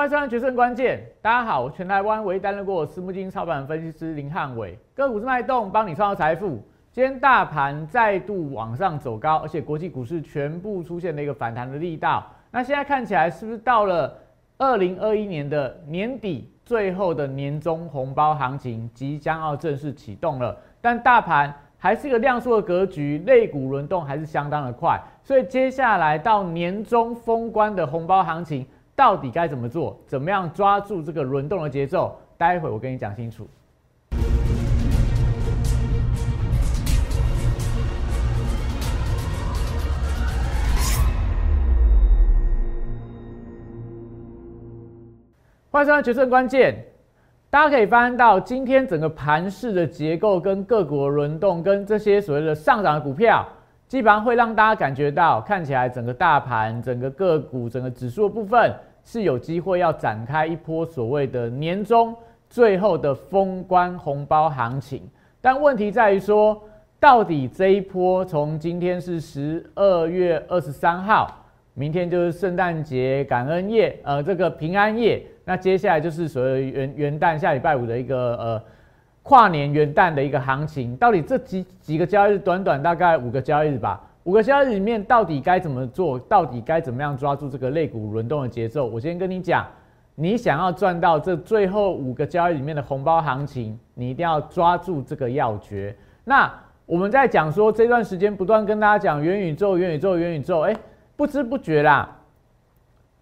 欢迎收看《决胜关键》，大家好，我全台湾唯一担任过私募基金操盘分析师林汉伟，个股是脉动，帮你创造财富。今天大盘再度往上走高，而且国际股市全部出现了一个反弹的力道。那现在看起来是不是到了二零二一年的年底，最后的年终红包行情即将要正式启动了？但大盘还是一个量缩的格局，类股轮动还是相当的快，所以接下来到年终封关的红包行情。到底该怎么做？怎么样抓住这个轮动的节奏？待会我跟你讲清楚。换算《决胜关键》，大家可以翻到今天整个盘势的结构跟各国轮动，跟这些所谓的上涨的股票，基本上会让大家感觉到，看起来整个大盘、整个个股、整个指数的部分。是有机会要展开一波所谓的年终最后的封关红包行情，但问题在于说，到底这一波从今天是十二月二十三号，明天就是圣诞节感恩夜，呃，这个平安夜，那接下来就是所谓元元旦下礼拜五的一个呃跨年元旦的一个行情，到底这几几个交易日，短短大概五个交易日吧。五个交易里面到底该怎么做？到底该怎么样抓住这个类股轮动的节奏？我先跟你讲，你想要赚到这最后五个交易里面的红包行情，你一定要抓住这个要诀。那我们在讲说这段时间不断跟大家讲元宇宙、元宇宙、元宇宙，哎，不知不觉啦，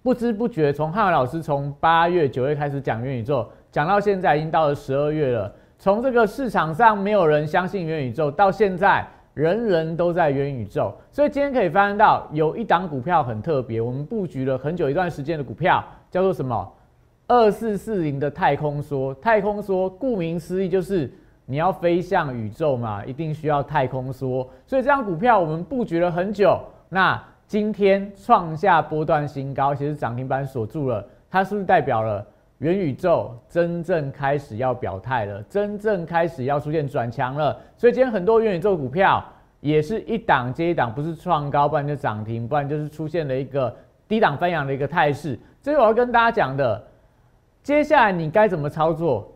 不知不觉从汉伟老师从八月、九月开始讲元宇宙，讲到现在已经到了十二月了。从这个市场上没有人相信元宇宙，到现在。人人都在元宇宙，所以今天可以发现到有一档股票很特别，我们布局了很久一段时间的股票，叫做什么？二四四零的太空梭。太空梭顾名思义就是你要飞向宇宙嘛，一定需要太空梭。所以这张股票我们布局了很久，那今天创下波段新高，其实涨停板锁住了，它是不是代表了元宇宙真正开始要表态了，真正开始要出现转强了？所以今天很多元宇宙股票。也是一档接一档，不是创高，不然就涨停，不然就是出现了一个低档翻扬的一个态势。这是我要跟大家讲的。接下来你该怎么操作？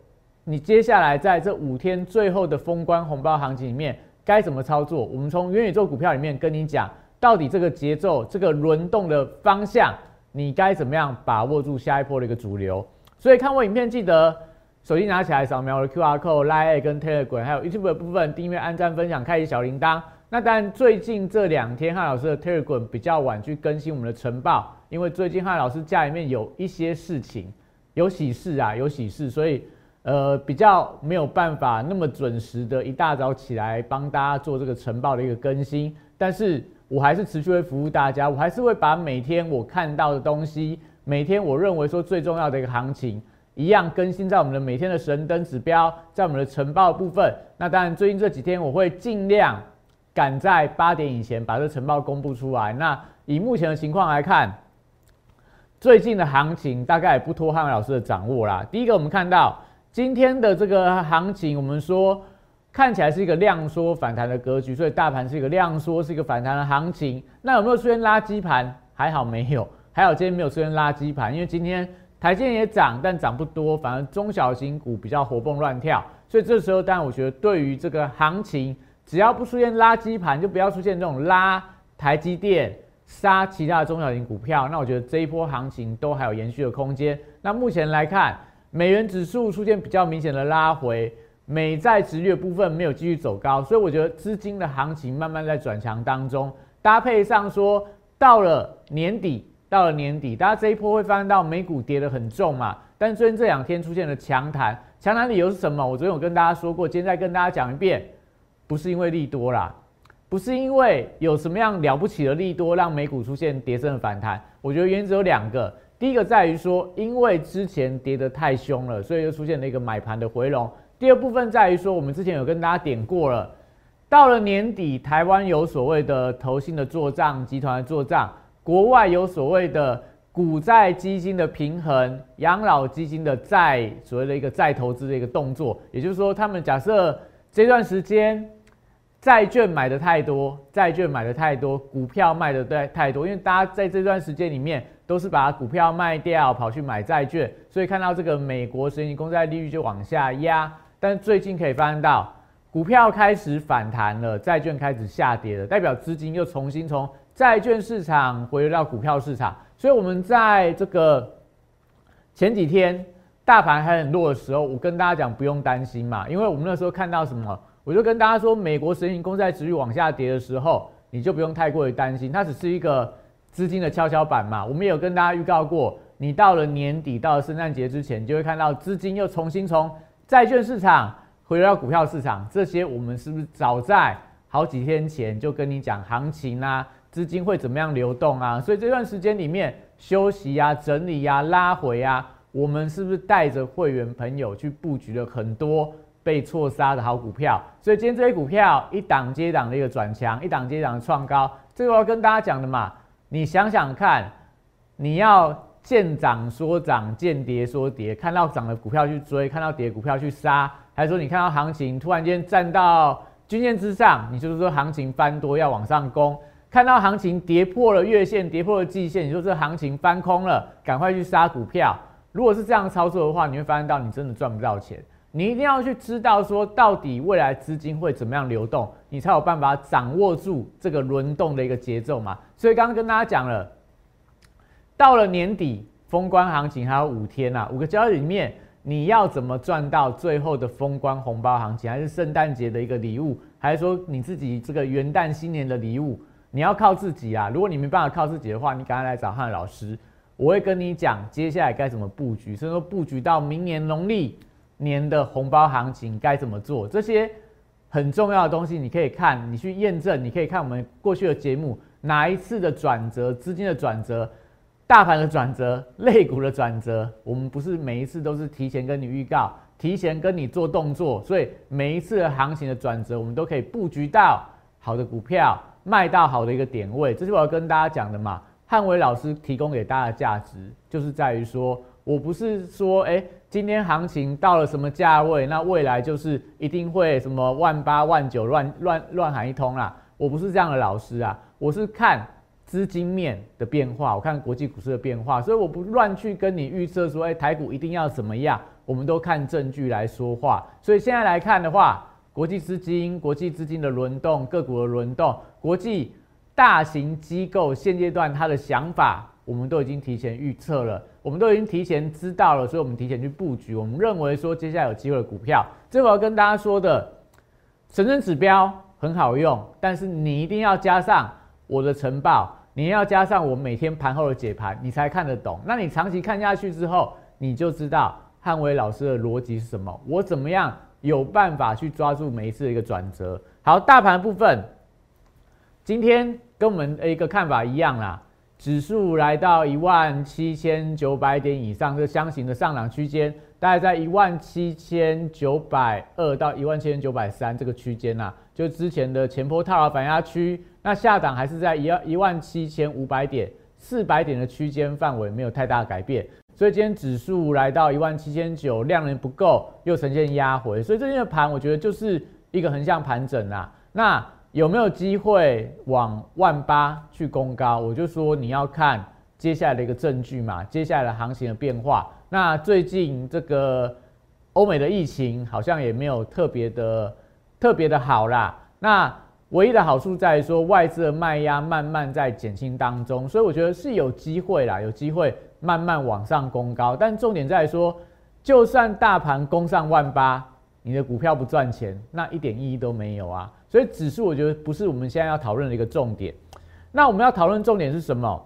你接下来在这五天最后的封关红包行情里面该怎么操作？我们从元宇宙股票里面跟你讲，到底这个节奏、这个轮动的方向，你该怎么样把握住下一波的一个主流？所以看我影片，记得手机拿起来扫描我的 Q R code、Line 跟 Telegram，还有 YouTube 的部分订阅、按赞、分享、开启小铃铛。那当然，最近这两天汉老师的 Telegram 比较晚去更新我们的晨报，因为最近汉老师家里面有一些事情，有喜事啊，有喜事，所以呃比较没有办法那么准时的一大早起来帮大家做这个晨报的一个更新。但是我还是持续会服务大家，我还是会把每天我看到的东西，每天我认为说最重要的一个行情，一样更新在我们的每天的神灯指标，在我们的晨报部分。那当然，最近这几天我会尽量。赶在八点以前把这个晨报公布出来。那以目前的情况来看，最近的行情大概也不脱汉文老师的掌握啦。第一个，我们看到今天的这个行情，我们说看起来是一个量缩反弹的格局，所以大盘是一个量缩，是一个反弹的行情。那有没有出现垃圾盘？还好没有，还好今天没有出现垃圾盘，因为今天台积电也涨，但涨不多，反而中小型股比较活蹦乱跳。所以这时候，当然我觉得对于这个行情。只要不出现垃圾盘，就不要出现这种拉台积电、杀其他中小型股票。那我觉得这一波行情都还有延续的空间。那目前来看，美元指数出现比较明显的拉回，美债值率部分没有继续走高，所以我觉得资金的行情慢慢在转强当中。搭配上说，到了年底，到了年底，大家这一波会发现到美股跌得很重嘛？但最近这两天出现了强弹，强弹理由是什么？我昨天有跟大家说过，今天再跟大家讲一遍。不是因为利多啦，不是因为有什么样了不起的利多让美股出现跌升的反弹。我觉得原因只有两个，第一个在于说，因为之前跌得太凶了，所以就出现了一个买盘的回笼。第二部分在于说，我们之前有跟大家点过了，到了年底，台湾有所谓的投信的做账、集团的做账，国外有所谓的股债基金的平衡、养老基金的债所谓的一个再投资的一个动作，也就是说，他们假设。这段时间，债券买的太多，债券买的太多，股票卖的太太多，因为大家在这段时间里面都是把股票卖掉，跑去买债券，所以看到这个美国十年公债利率就往下压。但最近可以发现到，股票开始反弹了，债券开始下跌了，代表资金又重新从债券市场回流到股票市场。所以我们在这个前几天大盘还很弱的时候，我跟大家讲不用担心嘛，因为我们那时候看到什么，我就跟大家说，美国十年公债值率往下跌的时候，你就不用太过于担心，它只是一个资金的跷跷板嘛。我们也有跟大家预告过，你到了年底，到了圣诞节之前，你就会看到资金又重新从债券市场回流到股票市场。这些我们是不是早在好几天前就跟你讲行情啊？资金会怎么样流动啊？所以这段时间里面休息呀、整理呀、拉回呀，我们是不是带着会员朋友去布局了很多被错杀的好股票？所以今天这些股票一档接档的一个转强，一档接档的创高，这个我要跟大家讲的嘛。你想想看，你要见涨说涨，见跌说跌，看到涨的股票去追，看到跌的股票去杀，还是说你看到行情突然间站到均线之上，你就是说行情翻多要往上攻？看到行情跌破了月线，跌破了季线，你说这行情翻空了，赶快去杀股票。如果是这样操作的话，你会发现到你真的赚不到钱。你一定要去知道说，到底未来资金会怎么样流动，你才有办法掌握住这个轮动的一个节奏嘛。所以刚刚跟大家讲了，到了年底封关行情还有五天啊，五个交易里面，你要怎么赚到最后的封关红包行情，还是圣诞节的一个礼物，还是说你自己这个元旦新年的礼物？你要靠自己啊！如果你没办法靠自己的话，你赶快来找汉老师，我会跟你讲接下来该怎么布局，甚至说布局到明年农历年的红包行情该怎么做，这些很重要的东西，你可以看，你去验证，你可以看我们过去的节目，哪一次的转折，资金的转折，大盘的转折，类股的转折，我们不是每一次都是提前跟你预告，提前跟你做动作，所以每一次的行情的转折，我们都可以布局到好的股票。卖到好的一个点位，这是我要跟大家讲的嘛。汉伟老师提供给大家的价值，就是在于说，我不是说，哎，今天行情到了什么价位，那未来就是一定会什么万八万九乱乱乱喊一通啦。我不是这样的老师啊，我是看资金面的变化，我看国际股市的变化，所以我不乱去跟你预测说，哎，台股一定要怎么样，我们都看证据来说话。所以现在来看的话。国际资金、国际资金的轮动、个股的轮动、国际大型机构现阶段它的想法，我们都已经提前预测了，我们都已经提前知道了，所以我们提前去布局。我们认为说接下来有机会的股票，这我要跟大家说的，神圣指标很好用，但是你一定要加上我的晨报，你要加上我每天盘后的解盘，你才看得懂。那你长期看下去之后，你就知道汉威老师的逻辑是什么，我怎么样。有办法去抓住每一次的一个转折。好，大盘部分，今天跟我们一个看法一样啦，指数来到一万七千九百点以上，这箱型的上涨区间，大概在一万七千九百二到一万七千九百三这个区间呐，就之前的前波套牢反压区，那下档还是在一万一万七千五百点、四百点的区间范围，没有太大改变。所以今天指数来到一万七千九，量能不够，又呈现压回，所以最近的盘我觉得就是一个横向盘整啦。那有没有机会往万八去攻高？我就说你要看接下来的一个证据嘛，接下来的行情的变化。那最近这个欧美的疫情好像也没有特别的特别的好啦。那唯一的好处在于说外资的卖压慢慢在减轻当中，所以我觉得是有机会啦，有机会。慢慢往上攻高，但重点在说，就算大盘攻上万八，你的股票不赚钱，那一点意义都没有啊。所以指数我觉得不是我们现在要讨论的一个重点。那我们要讨论重点是什么？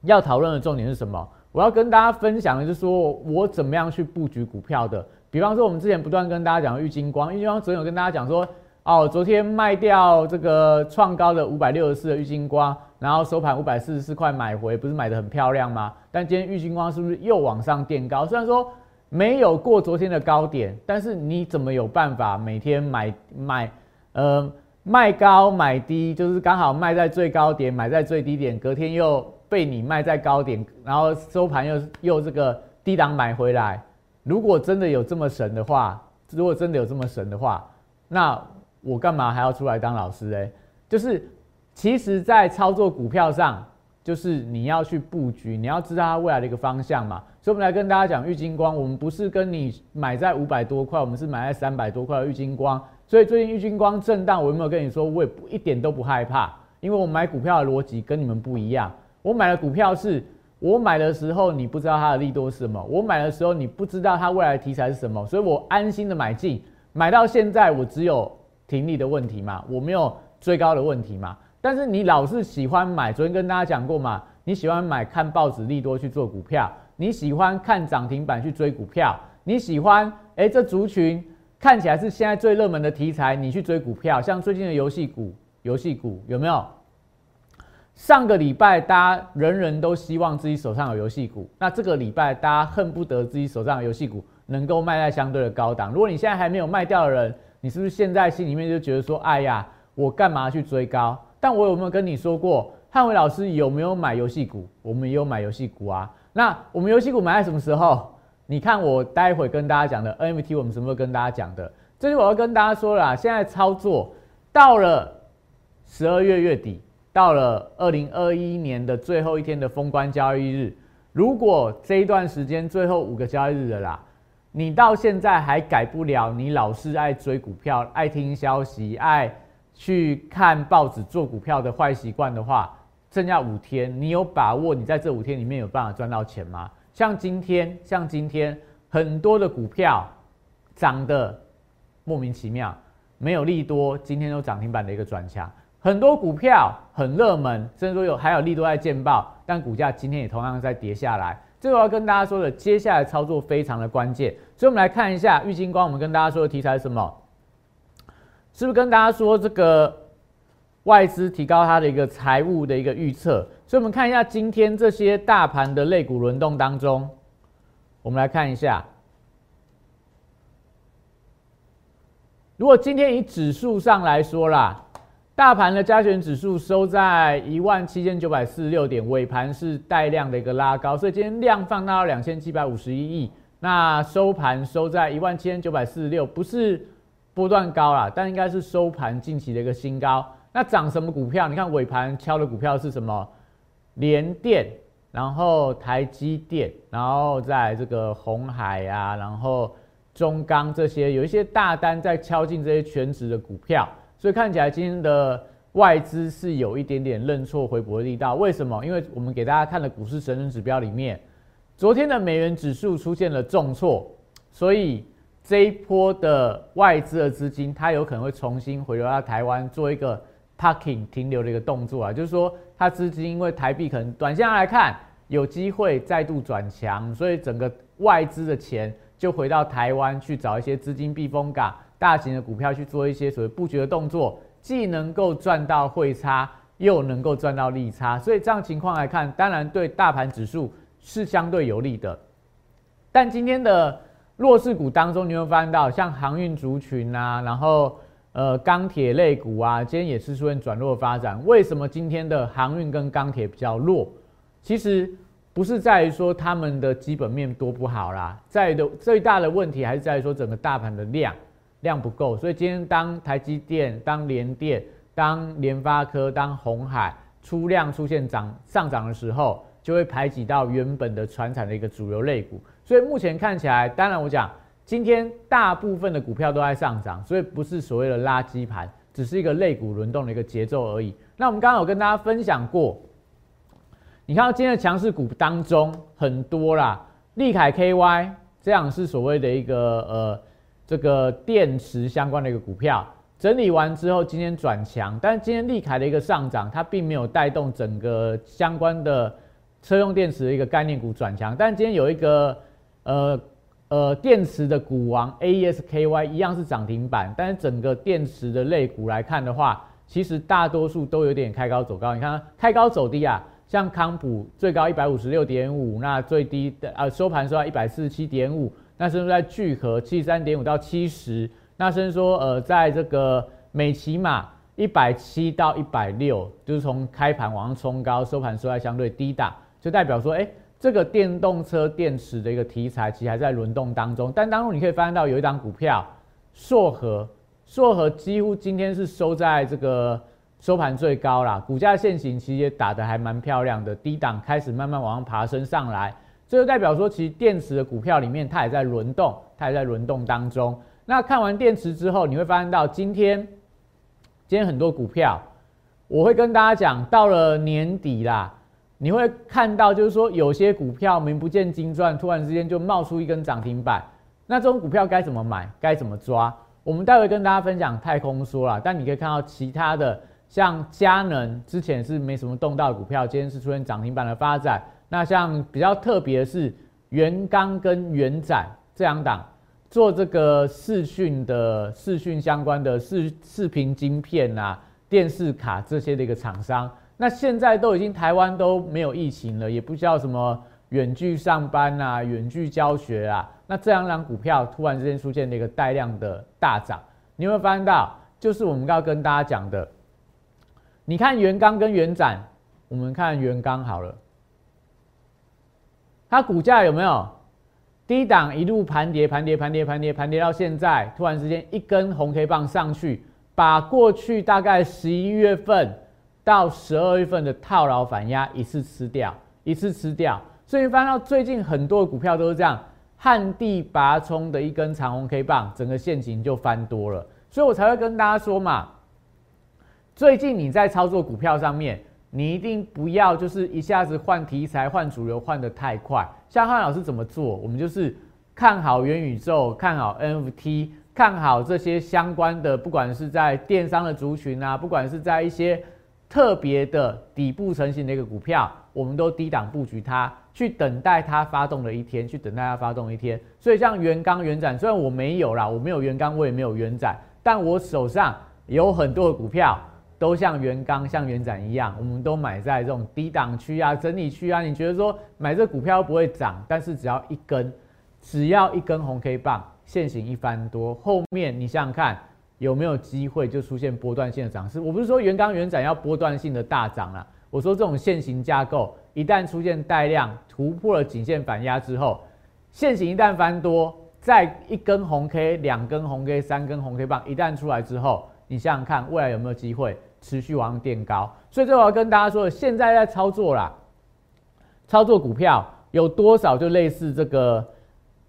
要讨论的重点是什么？我要跟大家分享的就是说我怎么样去布局股票的。比方说，我们之前不断跟大家讲玉金光，玉金光昨天有跟大家讲说。哦，昨天卖掉这个创高的五百六十四的玉金光，然后收盘五百四十四块买回，不是买的很漂亮吗？但今天玉金光是不是又往上垫高？虽然说没有过昨天的高点，但是你怎么有办法每天买买呃卖高买低，就是刚好卖在最高点，买在最低点，隔天又被你卖在高点，然后收盘又又这个低档买回来。如果真的有这么神的话，如果真的有这么神的话，那。我干嘛还要出来当老师哎？就是，其实，在操作股票上，就是你要去布局，你要知道它未来的一个方向嘛。所以，我们来跟大家讲玉金光，我们不是跟你买在五百多块，我们是买在三百多块的玉金光。所以最近玉金光震荡，我有没有跟你说？我也不一点都不害怕，因为我买股票的逻辑跟你们不一样。我买的股票是我买的时候你不知道它的利多是什么，我买的时候你不知道它未来的题材是什么，所以我安心的买进，买到现在我只有停利的问题嘛，我没有追高的问题嘛。但是你老是喜欢买，昨天跟大家讲过嘛，你喜欢买看报纸利多去做股票，你喜欢看涨停板去追股票，你喜欢哎这族群看起来是现在最热门的题材，你去追股票，像最近的游戏股，游戏股有没有？上个礼拜大家人人都希望自己手上有游戏股，那这个礼拜大家恨不得自己手上的游戏股能够卖在相对的高档。如果你现在还没有卖掉的人，你是不是现在心里面就觉得说，哎呀，我干嘛去追高？但我有没有跟你说过，汉伟老师有没有买游戏股？我们也有买游戏股啊。那我们游戏股买在什么时候？你看我待会跟大家讲的 NFT，我们什么时候跟大家讲的？这是我要跟大家说了，现在操作到了十二月月底，到了二零二一年的最后一天的封关交易日，如果这一段时间最后五个交易日的啦，你到现在还改不了，你老是爱追股票，爱听消息，爱。去看报纸做股票的坏习惯的话，剩下五天，你有把握你在这五天里面有办法赚到钱吗？像今天，像今天很多的股票涨得莫名其妙，没有利多，今天都涨停板的一个转强，很多股票很热门，甚至说有还有利多在见报，但股价今天也同样在跌下来。这个我要跟大家说的，接下来操作非常的关键，所以我们来看一下玉金光，我们跟大家说的题材是什么？是不是跟大家说这个外资提高它的一个财务的一个预测？所以我们看一下今天这些大盘的类股轮动当中，我们来看一下，如果今天以指数上来说啦，大盘的加权指数收在一万七千九百四十六点，尾盘是带量的一个拉高，所以今天量放大到两千七百五十一亿，那收盘收在一万七千九百四十六，不是。波段高啦，但应该是收盘近期的一个新高。那涨什么股票？你看尾盘敲的股票是什么？联电，然后台积电，然后在这个红海啊，然后中钢这些，有一些大单在敲进这些全值的股票。所以看起来今天的外资是有一点点认错回补的力道。为什么？因为我们给大家看的股市神人指标里面，昨天的美元指数出现了重挫，所以。这一波的外资的资金，它有可能会重新回流到台湾，做一个 parking 停留的一个动作啊，就是说，它资金因为台币可能短线来看有机会再度转强，所以整个外资的钱就回到台湾去找一些资金避风港、大型的股票去做一些所谓布局的动作，既能够赚到汇差，又能够赚到利差，所以这样情况来看，当然对大盘指数是相对有利的，但今天的。弱势股当中，你会发现到像航运族群啊，然后呃钢铁类股啊，今天也是出现转弱发展。为什么今天的航运跟钢铁比较弱？其实不是在于说他们的基本面多不好啦，在的最大的问题还是在于说整个大盘的量量不够。所以今天当台积电、当联电、当联发科、当红海出量出现涨上涨的时候，就会排挤到原本的船产的一个主流类股。所以目前看起来，当然我讲，今天大部分的股票都在上涨，所以不是所谓的垃圾盘，只是一个类股轮动的一个节奏而已。那我们刚刚有跟大家分享过，你看到今天的强势股当中很多啦，利凯 KY 这样是所谓的一个呃这个电池相关的一个股票，整理完之后今天转强，但是今天利凯的一个上涨，它并没有带动整个相关的车用电池的一个概念股转强，但今天有一个。呃呃，电池的股王 AESKY 一样是涨停板，但是整个电池的类股来看的话，其实大多数都有点开高走高。你看开高走低啊，像康普最高一百五十六点五，那最低的呃收盘收在一百四十七点五，那甚至在聚合七十三点五到七十，那甚至说呃在这个美骑马一百七到一百六，就是从开盘往上冲高，收盘收在相对低档，就代表说哎。这个电动车电池的一个题材，其实还在轮动当中。但当中你可以发现到有一档股票，硕和，硕和几乎今天是收在这个收盘最高啦，股价现行其实也打得还蛮漂亮的，低档开始慢慢往上爬升上来，这就代表说，其实电池的股票里面它也在轮动，它也在轮动当中。那看完电池之后，你会发现到今天，今天很多股票，我会跟大家讲，到了年底啦，你会看到就是说有些股票名不见经传，突然之间就冒出一根涨停板，那这种股票该怎么买，该怎么抓？我们待会跟大家分享太空说了，但你可以看到其他的，像佳能之前是没什么动到的股票，今天是出现涨停板的发展。那像比较特别是元刚跟元展这两档。做这个视讯的视讯相关的视视频晶片啊、电视卡这些的一个厂商，那现在都已经台湾都没有疫情了，也不需要什么远距上班啊、远距教学啊，那这两档股票突然之间出现了一个带量的大涨，你会发现到，就是我们要跟大家讲的，你看元刚跟元展，我们看元刚好了，它股价有没有？低档一路盘跌，盘跌，盘跌，盘跌，盘跌到现在，突然之间一根红 K 棒上去，把过去大概十一月份到十二月份的套牢反压一次吃掉，一次吃掉。所以翻到最近很多股票都是这样，旱地拔葱的一根长红 K 棒，整个陷阱就翻多了。所以我才会跟大家说嘛，最近你在操作股票上面。你一定不要就是一下子换题材、换主流换得太快。像汉老师怎么做？我们就是看好元宇宙、看好 NFT、看好这些相关的，不管是在电商的族群啊，不管是在一些特别的底部成型的一个股票，我们都低档布局它，去等待它发动的一天，去等待它发动一天。所以像元刚、元展，虽然我没有啦，我没有元刚，我也没有元展，但我手上有很多的股票。都像元刚、像元展一样，我们都买在这种低档区啊、整理区啊。你觉得说买这股票不会涨，但是只要一根，只要一根红 K 棒，现行一番多，后面你想想看有没有机会就出现波段性的涨势？我不是说元钢、元展要波段性的大涨了，我说这种线形架构一旦出现带量突破了颈线反压之后，线形一旦翻多，再一根红 K、两根红 K、三根红 K 棒一旦出来之后，你想想看未来有没有机会？持续往上垫高，所以这我要跟大家说，现在在操作啦，操作股票有多少就类似这个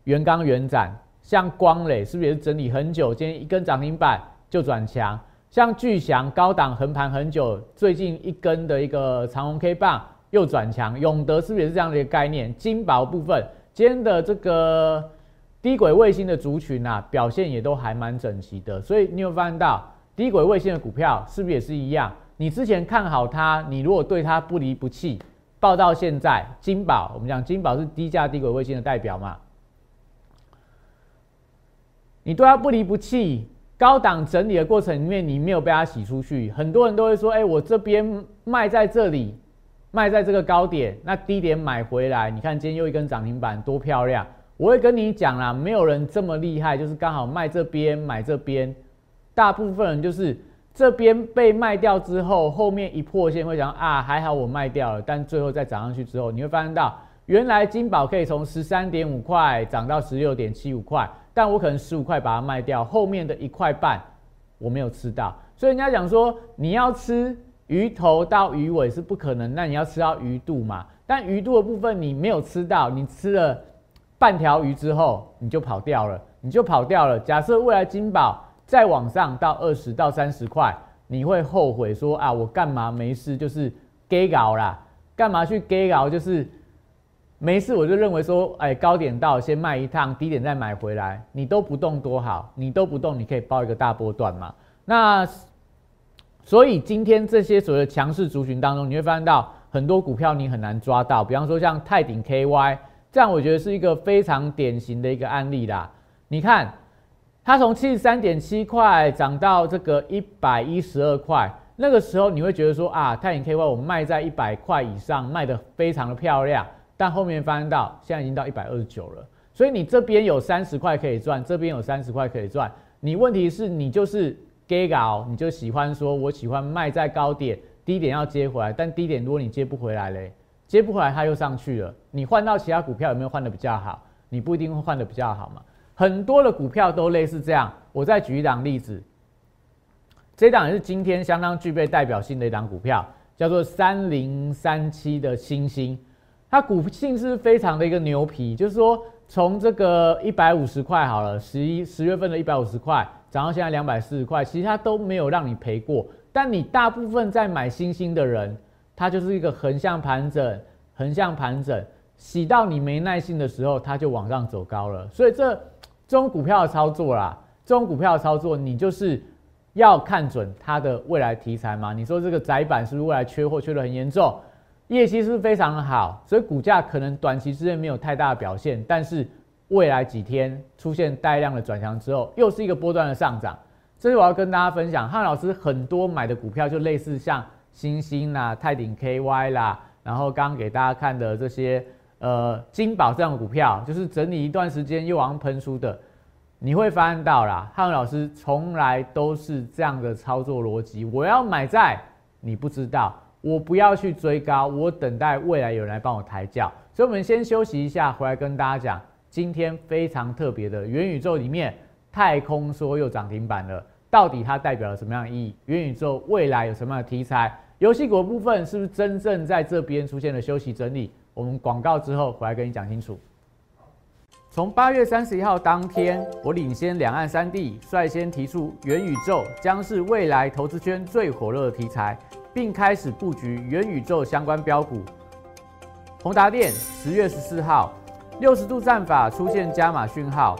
元钢元展，像光磊是不是也是整理很久，今天一根涨停板就转强？像巨翔高档横盘很久，最近一根的一个长红 K 棒又转强，永德是不是也是这样的一个概念？金宝部分今天的这个低轨卫星的族群啊，表现也都还蛮整齐的，所以你有发现到？低轨卫星的股票是不是也是一样？你之前看好它，你如果对它不离不弃，报到现在，金宝，我们讲金宝是低价低轨卫星的代表嘛？你对它不离不弃，高档整理的过程里面，你没有被它洗出去。很多人都会说：“哎，我这边卖在这里，卖在这个高点，那低点买回来，你看今天又一根涨停板，多漂亮！”我会跟你讲啦，没有人这么厉害，就是刚好卖这边，买这边。大部分人就是这边被卖掉之后，后面一破线会想啊，还好我卖掉了。但最后再涨上去之后，你会发现到原来金宝可以从十三点五块涨到十六点七五块，但我可能十五块把它卖掉，后面的一块半我没有吃到。所以人家讲说，你要吃鱼头到鱼尾是不可能，那你要吃到鱼肚嘛？但鱼肚的部分你没有吃到，你吃了半条鱼之后你就跑掉了，你就跑掉了。假设未来金宝。再往上到二十到三十块，你会后悔说啊，我干嘛没事就是给搞啦，干嘛去给搞就是没事，我就认为说，哎，高点到先卖一趟，低点再买回来，你都不动多好，你都不动，你可以包一个大波段嘛。那所以今天这些所谓的强势族群当中，你会发现到很多股票你很难抓到，比方说像泰鼎 KY，这样我觉得是一个非常典型的一个案例啦。你看。它从七十三点七块涨到这个一百一十二块，那个时候你会觉得说啊，泰鼎 KY 我们卖在一百块以上，卖的非常的漂亮。但后面发现到现在已经到一百二十九了，所以你这边有三十块可以赚，这边有三十块可以赚。你问题是你就是 gay 搞，你就喜欢说我喜欢卖在高点，低点要接回来，但低点如果你接不回来嘞，接不回来它又上去了，你换到其他股票有没有换的比较好？你不一定会换的比较好嘛。很多的股票都类似这样，我再举一档例子。这档也是今天相当具备代表性的一档股票，叫做三零三七的星星。它股性是非常的一个牛皮，就是说从这个一百五十块好了，十一十月份的一百五十块涨到现在两百四十块，其实它都没有让你赔过。但你大部分在买星星的人，它就是一个横向盘整，横向盘整，洗到你没耐心的时候，它就往上走高了。所以这这种股票的操作啦，这种股票的操作，你就是要看准它的未来题材嘛。你说这个窄板是不是未来缺货缺的很严重？业绩是非常的好？所以股价可能短期之内没有太大的表现，但是未来几天出现带量的转强之后，又是一个波段的上涨。这是我要跟大家分享，汉老师很多买的股票就类似像星星啦、泰鼎 KY 啦，然后刚刚给大家看的这些呃金宝这样的股票，就是整理一段时间又往上喷出的，你会发现到啦，汉老师从来都是这样的操作逻辑。我要买在你不知道。我不要去追高，我等待未来有人来帮我抬轿。所以，我们先休息一下，回来跟大家讲今天非常特别的元宇宙里面，太空梭又涨停板了，到底它代表了什么样的意义？元宇宙未来有什么样的题材？游戏股部分是不是真正在这边出现了休息整理？我们广告之后回来跟你讲清楚。从八月三十一号当天，我领先两岸三地，率先提出元宇宙将是未来投资圈最火热的题材。并开始布局元宇宙相关标股。宏达电十月十四号，六十度战法出现加码讯号，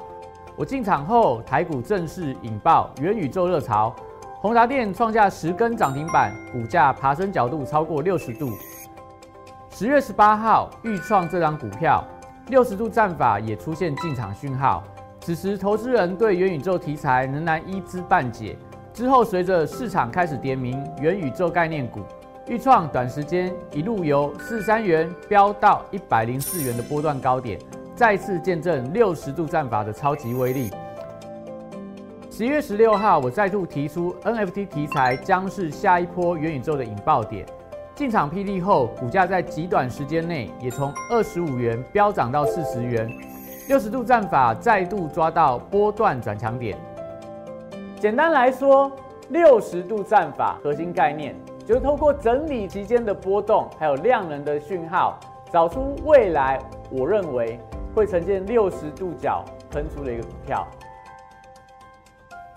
我进场后，台股正式引爆元宇宙热潮，宏达电创下十根涨停板，股价爬升角度超过六十度。十月十八号，预创这张股票，六十度战法也出现进场讯号，此时投资人对元宇宙题材仍然一知半解。之后，随着市场开始点名元宇宙概念股，预创短时间一路由四三元飙到一百零四元的波段高点，再次见证六十度战法的超级威力。十一月十六号，我再度提出 NFT 题材将是下一波元宇宙的引爆点，进场霹雳后，股价在极短时间内也从二十五元飙涨到四十元，六十度战法再度抓到波段转强点。简单来说，六十度战法核心概念就是透过整理期间的波动，还有量能的讯号，找出未来我认为会呈现六十度角喷出的一个股票，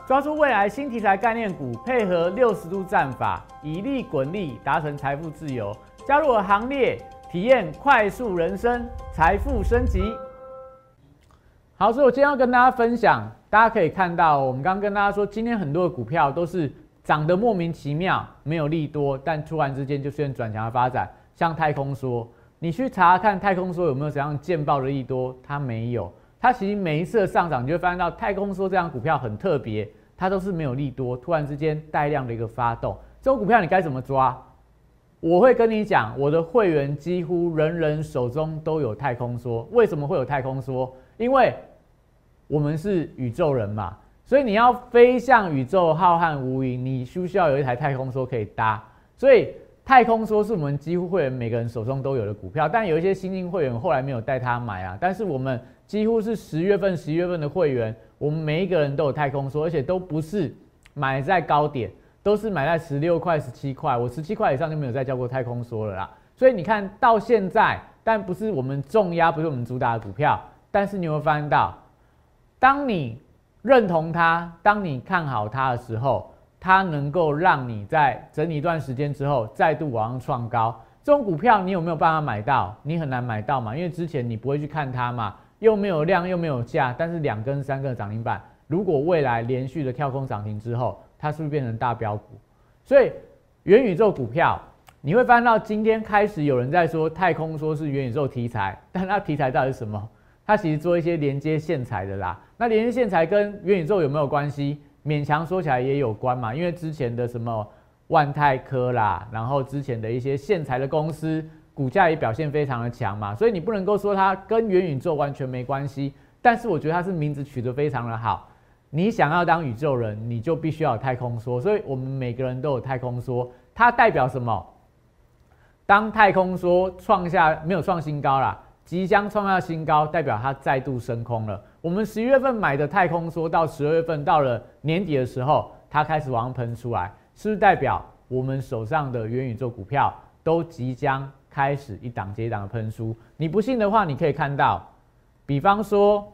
抓住未来新题材概念股，配合六十度战法，以利滚利，达成财富自由。加入我行列，体验快速人生，财富升级。好，所以我今天要跟大家分享。大家可以看到，我们刚刚跟大家说，今天很多的股票都是涨得莫名其妙，没有利多，但突然之间就出现转强的发展。像太空梭，你去查看太空梭有没有怎样见报的利多，它没有。它其实每一次的上涨，你就会发现到太空梭这样股票很特别，它都是没有利多，突然之间带量的一个发动。这种股票你该怎么抓？我会跟你讲，我的会员几乎人人手中都有太空梭。为什么会有太空梭？因为我们是宇宙人嘛，所以你要飞向宇宙浩瀚无垠，你需不需要有一台太空梭可以搭？所以太空梭是我们几乎会员每个人手中都有的股票，但有一些新进会员后来没有带他买啊。但是我们几乎是十月份、十一月份的会员，我们每一个人都有太空梭，而且都不是买在高点，都是买在十六块、十七块。我十七块以上就没有再叫过太空梭了啦。所以你看到现在，但不是我们重压，不是我们主打的股票，但是你会发现到。当你认同它，当你看好它的时候，它能够让你在整理一段时间之后再度往上创高。这种股票你有没有办法买到？你很难买到嘛，因为之前你不会去看它嘛，又没有量又没有价。但是两根三个涨停板，如果未来连续的跳空涨停之后，它是不是变成大标股？所以元宇宙股票你会发现到今天开始有人在说太空说是元宇宙题材，但它题材到底是什么？它其实做一些连接线材的啦。那连线材跟元宇宙有没有关系？勉强说起来也有关嘛，因为之前的什么万泰科啦，然后之前的一些线材的公司股价也表现非常的强嘛，所以你不能够说它跟元宇宙完全没关系。但是我觉得它是名字取得非常的好，你想要当宇宙人，你就必须要有太空梭，所以我们每个人都有太空梭，它代表什么？当太空梭创下没有创新高啦。即将创下新高，代表它再度升空了。我们十一月份买的太空梭，到十二月份到了年底的时候，它开始往上喷出来，是不是代表我们手上的元宇宙股票都即将开始一档接一档的喷出？你不信的话，你可以看到，比方说，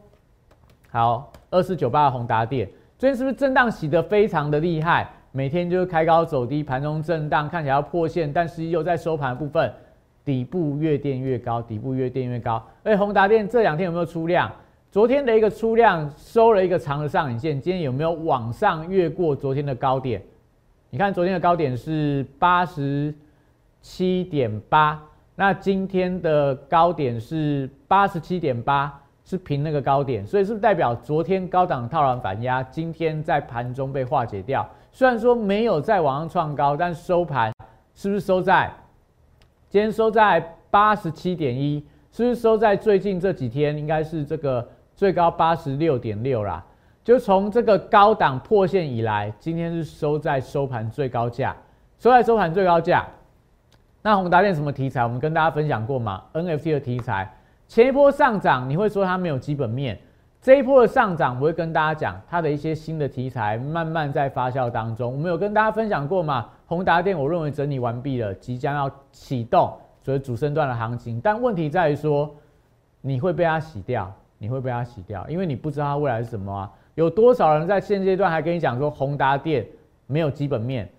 好，二四九八的宏达电，最近是不是震荡洗得非常的厉害？每天就是开高走低，盘中震荡，看起来要破线，但是又在收盘部分底部越垫越高，底部越垫越高。而且宏达电这两天有没有出量？昨天的一个出量收了一个长的上影线，今天有没有往上越过昨天的高点？你看昨天的高点是八十七点八，那今天的高点是八十七点八，是平那个高点，所以是不是代表昨天高档套牢反压，今天在盘中被化解掉？虽然说没有再往上创高，但收盘是不是收在今天收在八十七点一？是不是收在最近这几天应该是这个？最高八十六点六啦，就从这个高档破线以来，今天是收在收盘最高价，收在收盘最高价。那宏达电什么题材？我们跟大家分享过吗？NFT 的题材，前一波上涨你会说它没有基本面，这一波的上涨我会跟大家讲它的一些新的题材慢慢在发酵当中。我们有跟大家分享过吗？宏达电我认为整理完毕了，即将要启动所以主升段的行情，但问题在于说你会被它洗掉。你会被它洗掉，因为你不知道它未来是什么啊？有多少人在现阶段还跟你讲说宏达电没有基本面，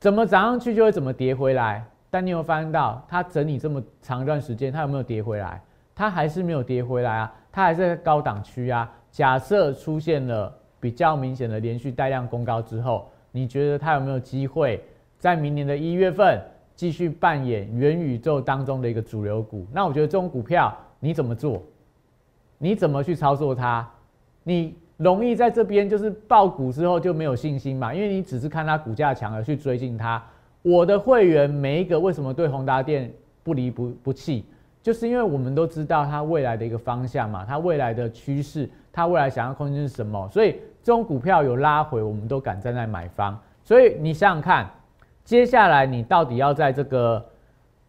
怎么涨上去就会怎么跌回来？但你有发现到它整理这么长一段时间，它有没有跌回来？它还是没有跌回来啊，它还是在高档区啊。假设出现了比较明显的连续带量攻高之后，你觉得它有没有机会在明年的一月份继续扮演元宇宙当中的一个主流股？那我觉得这种股票你怎么做？你怎么去操作它？你容易在这边就是爆股之后就没有信心嘛？因为你只是看它股价强而去追进它。我的会员每一个为什么对宏达电不离不不弃？就是因为我们都知道它未来的一个方向嘛，它未来的趋势，它未来想要空间是什么？所以这种股票有拉回，我们都敢站在买方。所以你想想看，接下来你到底要在这个？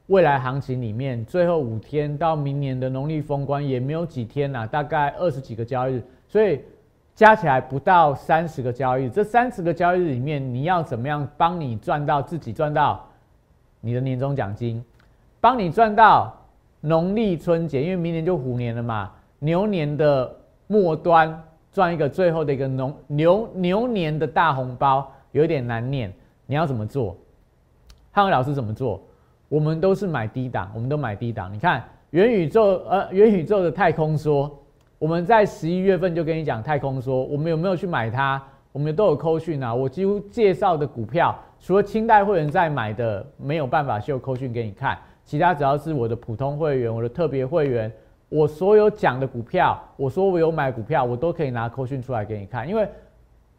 未来行情里面，最后五天到明年的农历封关也没有几天啦，大概二十几个交易日，所以加起来不到三十个交易日。这三十个交易日里面，你要怎么样帮你赚到自己赚到你的年终奖金，帮你赚到农历春节，因为明年就虎年了嘛，牛年的末端赚一个最后的一个农牛牛年的大红包，有点难念。你要怎么做？汉伟老师怎么做？我们都是买低档，我们都买低档。你看元宇宙，呃，元宇宙的太空说，我们在十一月份就跟你讲太空说，我们有没有去买它？我们都有扣讯啊。我几乎介绍的股票，除了清代会员在买的，没有办法秀扣讯给你看。其他只要是我的普通会员，我的特别会员，我所有讲的股票，我说我有买股票，我都可以拿扣讯出来给你看，因为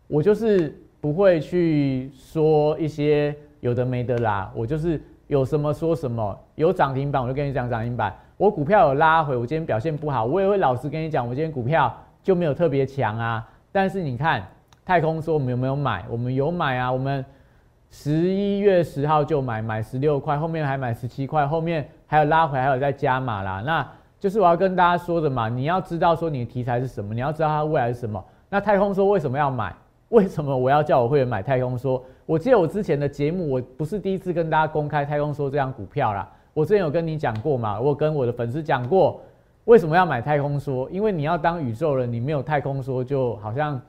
我就是不会去说一些有的没的啦，我就是。有什么说什么，有涨停板我就跟你讲涨停板。我股票有拉回，我今天表现不好，我也会老实跟你讲，我今天股票就没有特别强啊。但是你看太空说我们有没有买？我们有买啊，我们十一月十号就买，买十六块，后面还买十七块，后面还有拉回，还有在加码啦。那就是我要跟大家说的嘛，你要知道说你的题材是什么，你要知道它未来是什么。那太空说为什么要买？为什么我要叫我会员买太空梭？我记得我之前的节目，我不是第一次跟大家公开太空梭这张股票啦。我之前有跟你讲过嘛，我跟我的粉丝讲过，为什么要买太空梭？因为你要当宇宙人，你没有太空梭，就好像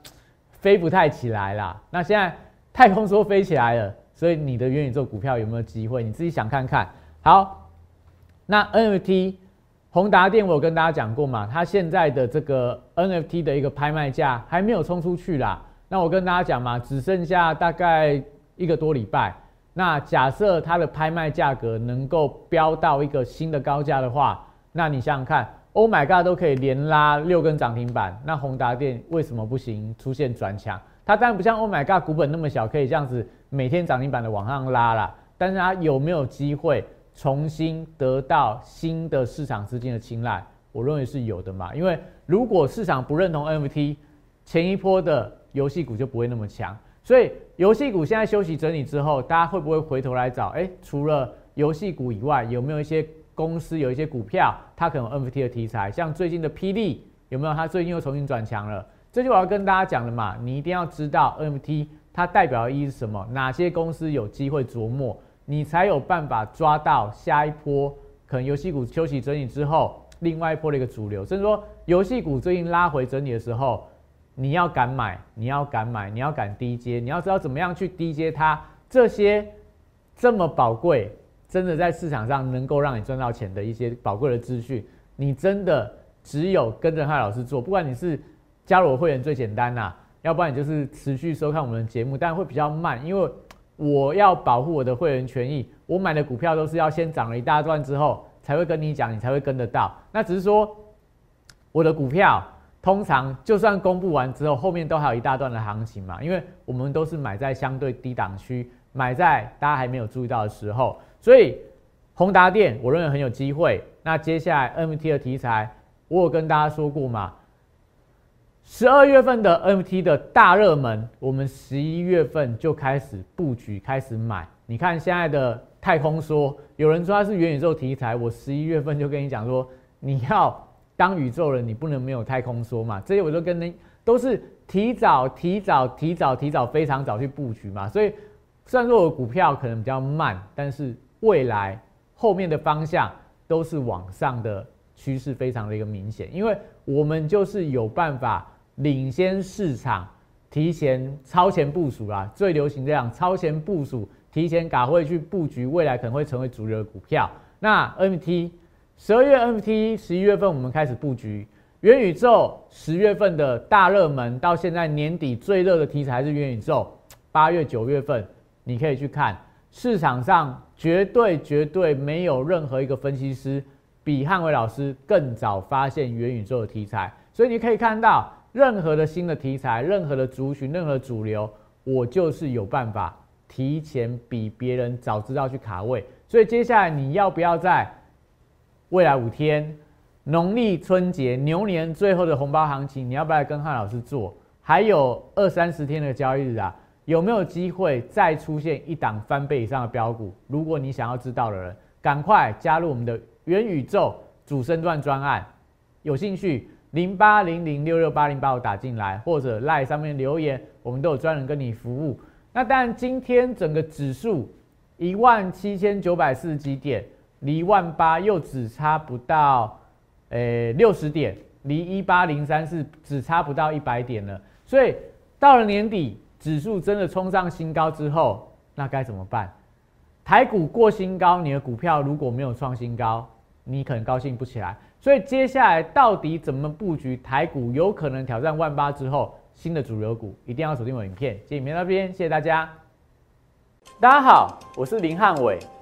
飞不太起来啦。那现在太空说飞起来了，所以你的元宇宙股票有没有机会？你自己想看看。好，那 NFT 宏达电我有跟大家讲过嘛，它现在的这个 NFT 的一个拍卖价还没有冲出去啦。那我跟大家讲嘛，只剩下大概。一个多礼拜，那假设它的拍卖价格能够飙到一个新的高价的话，那你想想看，Oh my God，都可以连拉六根涨停板，那宏达电为什么不行？出现转强，它当然不像 Oh my God 股本那么小，可以这样子每天涨停板的往上拉啦。但是它有没有机会重新得到新的市场资金的青睐？我认为是有的嘛，因为如果市场不认同 NFT，前一波的游戏股就不会那么强。所以游戏股现在休息整理之后，大家会不会回头来找？哎，除了游戏股以外，有没有一些公司有一些股票，它可能 NFT 的题材？像最近的霹雳有没有？它最近又重新转强了。这就我要跟大家讲的嘛，你一定要知道 NFT 它代表的意义是什么？哪些公司有机会琢磨，你才有办法抓到下一波可能游戏股休息整理之后，另外一波的一个主流。甚至说游戏股最近拉回整理的时候，你要敢买，你要敢买，你要敢低接，你要知道怎么样去低接它。这些这么宝贵，真的在市场上能够让你赚到钱的一些宝贵的资讯，你真的只有跟着汉老师做，不管你是加入我会员最简单啦。要不然你就是持续收看我们的节目，但会比较慢，因为我要保护我的会员权益。我买的股票都是要先涨了一大段之后，才会跟你讲，你才会跟得到。那只是说，我的股票通常就算公布完之后，后面都还有一大段的行情嘛，因为我们都是买在相对低档区，买在大家还没有注意到的时候。所以宏达电我认为很有机会。那接下来 MT 的题材，我有跟大家说过嘛。十二月份的 MT 的大热门，我们十一月份就开始布局，开始买。你看现在的太空说，有人说它是元宇宙题材，我十一月份就跟你讲说，你要当宇宙人，你不能没有太空说嘛。这些我都跟你都是提早、提早、提早、提早非常早去布局嘛。所以虽然说我股票可能比较慢，但是未来后面的方向都是往上的趋势，非常的一个明显，因为我们就是有办法。领先市场，提前超前部署啦，最流行这样超前部署，提前赶会去布局未来可能会成为主流的股票。那 MT 十二月 NFT，十一月份我们开始布局元宇宙，十月份的大热门，到现在年底最热的题材是元宇宙。八月九月份你可以去看市场上绝对绝对没有任何一个分析师比汉伟老师更早发现元宇宙的题材，所以你可以看到。任何的新的题材，任何的族群，任何主流，我就是有办法提前比别人早知道去卡位。所以接下来你要不要在未来五天，农历春节牛年最后的红包行情，你要不要跟汉老师做？还有二三十天的交易日啊，有没有机会再出现一档翻倍以上的标股？如果你想要知道的人，赶快加入我们的元宇宙主升段专案，有兴趣？零八零零六六八零八五打进来，或者赖上面留言，我们都有专人跟你服务。那当然，今天整个指数一万七千九百四十几点，离万八又只差不到，诶六十点，离一八零三是只差不到一百点了。所以到了年底，指数真的冲上新高之后，那该怎么办？台股过新高，你的股票如果没有创新高，你可能高兴不起来。所以接下来到底怎么布局台股，有可能挑战万八之后新的主流股，一定要锁定我影片。谢谢影片那边，谢谢大家。大家好，我是林汉伟，